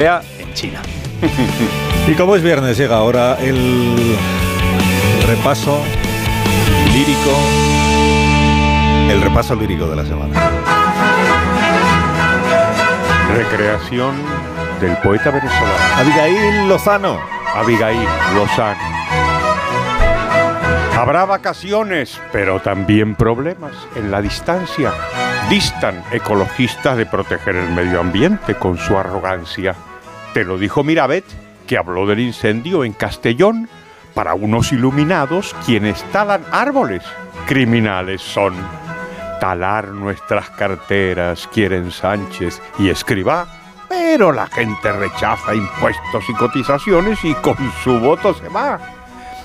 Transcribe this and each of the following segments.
en China. y como es viernes, llega ahora el repaso lírico, el repaso lírico de la semana. Recreación del poeta venezolano. Abigail Lozano. Abigail Lozano. Habrá vacaciones, pero también problemas en la distancia. Distan ecologistas de proteger el medio ambiente con su arrogancia. Te lo dijo Mirabet, que habló del incendio en Castellón. Para unos iluminados, quienes talan árboles, criminales son. Talar nuestras carteras quieren Sánchez y Escribá, pero la gente rechaza impuestos y cotizaciones y con su voto se va.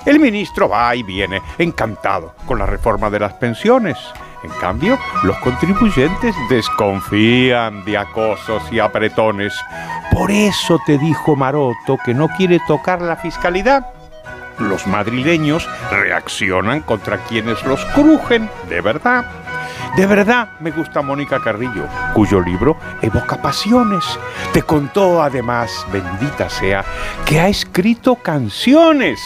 El ministro va y viene, encantado con la reforma de las pensiones. En cambio, los contribuyentes desconfían de acosos y apretones. Por eso te dijo Maroto que no quiere tocar la fiscalidad. Los madrileños reaccionan contra quienes los crujen, de verdad. De verdad me gusta Mónica Carrillo, cuyo libro evoca pasiones. Te contó además, bendita sea, que ha escrito canciones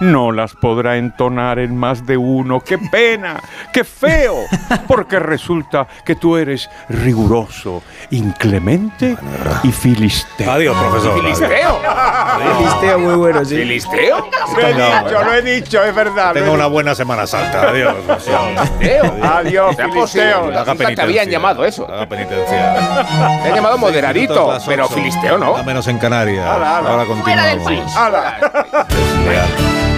no las podrá entonar en más de uno. ¡Qué pena! ¡Qué feo! Porque resulta que tú eres riguroso, inclemente y filisteo. Adiós, profesor. ¿Filisteo? Filisteo muy bueno, sí. ¿Filisteo? Lo he dicho, lo he dicho, es verdad. Tengo una buena Semana Santa. Adiós. ¿Filisteo? Adiós, filisteo. Nunca te habían llamado eso. Haga penitencia. Te han llamado moderadito, pero filisteo no. A menos en Canarias. Ala, ala. Ahora Fuera del continuamos. país. Ala.